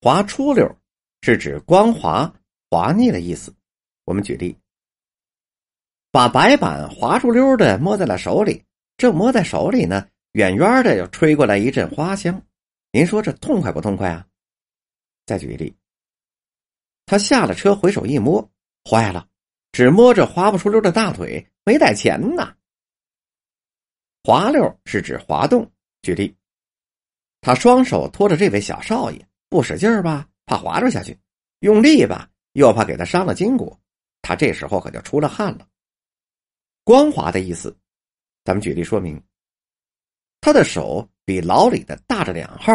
滑出溜是指光滑、滑腻的意思。我们举例，把白板滑出溜的摸在了手里，正摸在手里呢，远远的又吹过来一阵花香。您说这痛快不痛快啊？再举一例，他下了车，回手一摸，坏了，只摸着滑不出溜的大腿，没带钱呐。滑溜是指滑动。举例，他双手托着这位小少爷，不使劲儿吧，怕滑着下去；用力吧，又怕给他伤了筋骨。他这时候可就出了汗了。光滑的意思，咱们举例说明。他的手比老李的大着两号，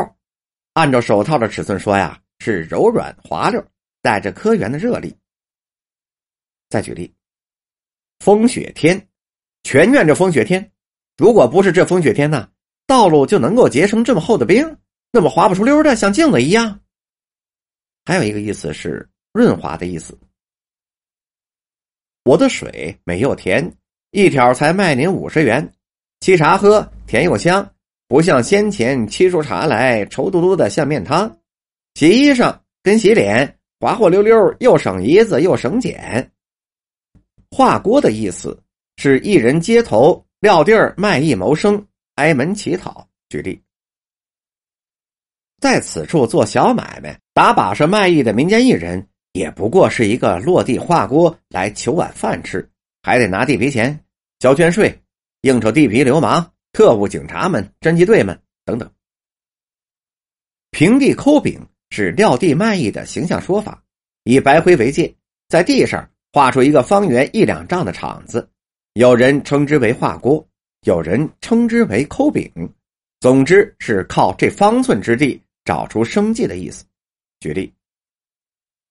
按照手套的尺寸说呀，是柔软滑溜，带着科研的热力。再举例，风雪天，全院这风雪天，如果不是这风雪天呢，道路就能够结成这么厚的冰，那么滑不出溜的，像镜子一样。还有一个意思是润滑的意思。我的水美又甜，一条才卖您五十元，沏茶喝，甜又香，不像先前沏出茶来稠嘟嘟的像面汤。洗衣裳跟洗脸滑滑溜溜，又省一子又省碱。画锅的意思是一人街头撂地儿卖艺谋生，挨门乞讨。举例，在此处做小买卖、打把式卖艺的民间艺人。也不过是一个落地画锅来求碗饭吃，还得拿地皮钱、交捐税，应酬地皮流氓、特务、警察们、侦缉队们等等。平地抠饼是撂地卖艺的形象说法，以白灰为界，在地上画出一个方圆一两丈的场子，有人称之为画锅，有人称之为抠饼，总之是靠这方寸之地找出生计的意思。举例。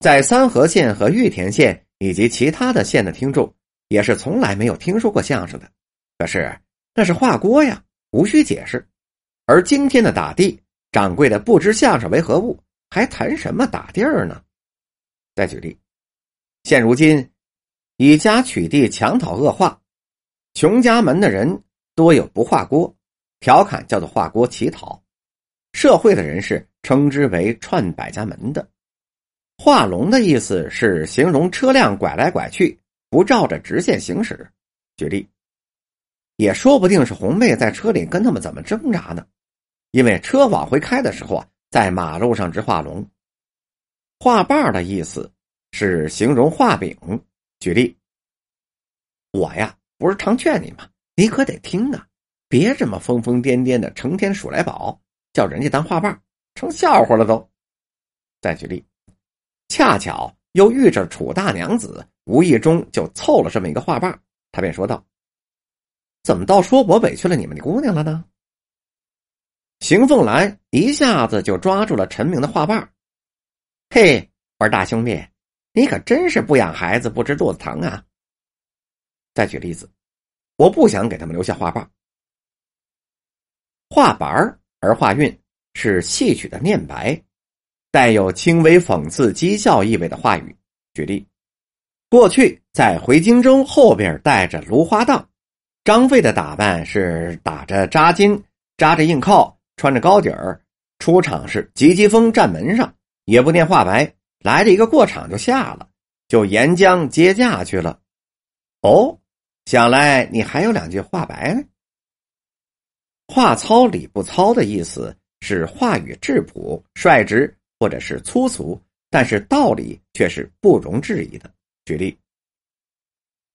在三河县和玉田县以及其他的县的听众，也是从来没有听说过相声的。可是那是画锅呀，无需解释。而今天的打地掌柜的不知相声为何物，还谈什么打地儿呢？再举例，现如今以家取地强讨恶化，穷家门的人多有不画锅，调侃叫做画锅乞讨。社会的人士称之为串百家门的。画龙的意思是形容车辆拐来拐去，不照着直线行驶。举例，也说不定是红妹在车里跟他们怎么挣扎呢？因为车往回开的时候啊，在马路上直画龙。画把的意思是形容画饼。举例，我呀不是常劝你吗？你可得听啊，别这么疯疯癫癫的，成天数来宝，叫人家当画把，成笑话了都。再举例。恰巧又遇着楚大娘子，无意中就凑了这么一个画棒，他便说道：“怎么倒说我委屈了你们的姑娘了呢？”邢凤兰一下子就抓住了陈明的画棒，嘿，我说大兄弟，你可真是不养孩子不知肚子疼啊！再举例子，我不想给他们留下画棒，画板儿而化韵是戏曲的念白。带有轻微讽刺、讥笑意味的话语。举例：过去在回荆州后边带着芦花荡，张飞的打扮是打着扎巾、扎着硬靠、穿着高底儿，出场是急急风站门上，也不念画白，来了一个过场就下了，就沿江接驾去了。哦，想来你还有两句话白呢。话糙理不糙的意思是话语质朴、率直。或者是粗俗，但是道理却是不容置疑的。举例，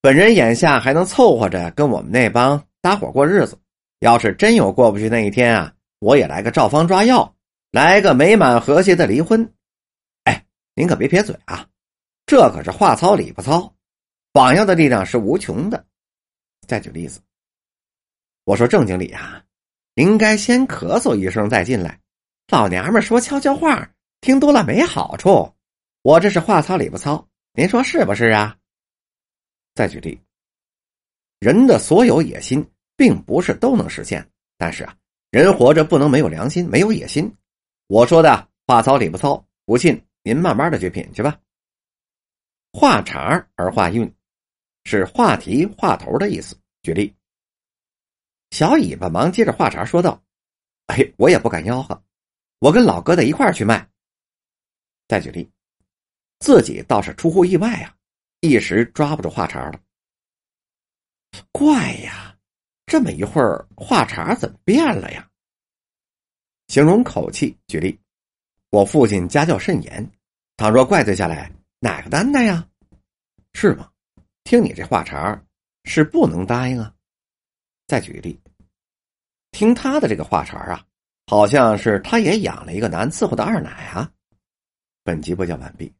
本人眼下还能凑合着跟我们那帮搭伙过日子，要是真有过不去那一天啊，我也来个照方抓药，来个美满和谐的离婚。哎，您可别撇嘴啊，这可是话糙理不糙，榜样的力量是无穷的。再举例子，我说正经理啊，应该先咳嗽一声再进来，老娘们说悄悄话。听多了没好处，我这是话糙理不糙，您说是不是啊？再举例，人的所有野心并不是都能实现，但是啊，人活着不能没有良心，没有野心。我说的话糙理不糙，不信您慢慢的去品去吧。话茬而话韵，是话题话头的意思。举例，小尾巴忙接着话茬说道：“哎，我也不敢吆喝，我跟老哥在一块儿去卖。”再举例，自己倒是出乎意外啊，一时抓不住话茬了。怪呀，这么一会儿话茬怎么变了呀？形容口气，举例，我父亲家教甚严，倘若怪罪下来，哪个担待呀？是吗？听你这话茬是不能答应啊。再举个例，听他的这个话茬啊，好像是他也养了一个难伺候的二奶啊。本集播讲完毕。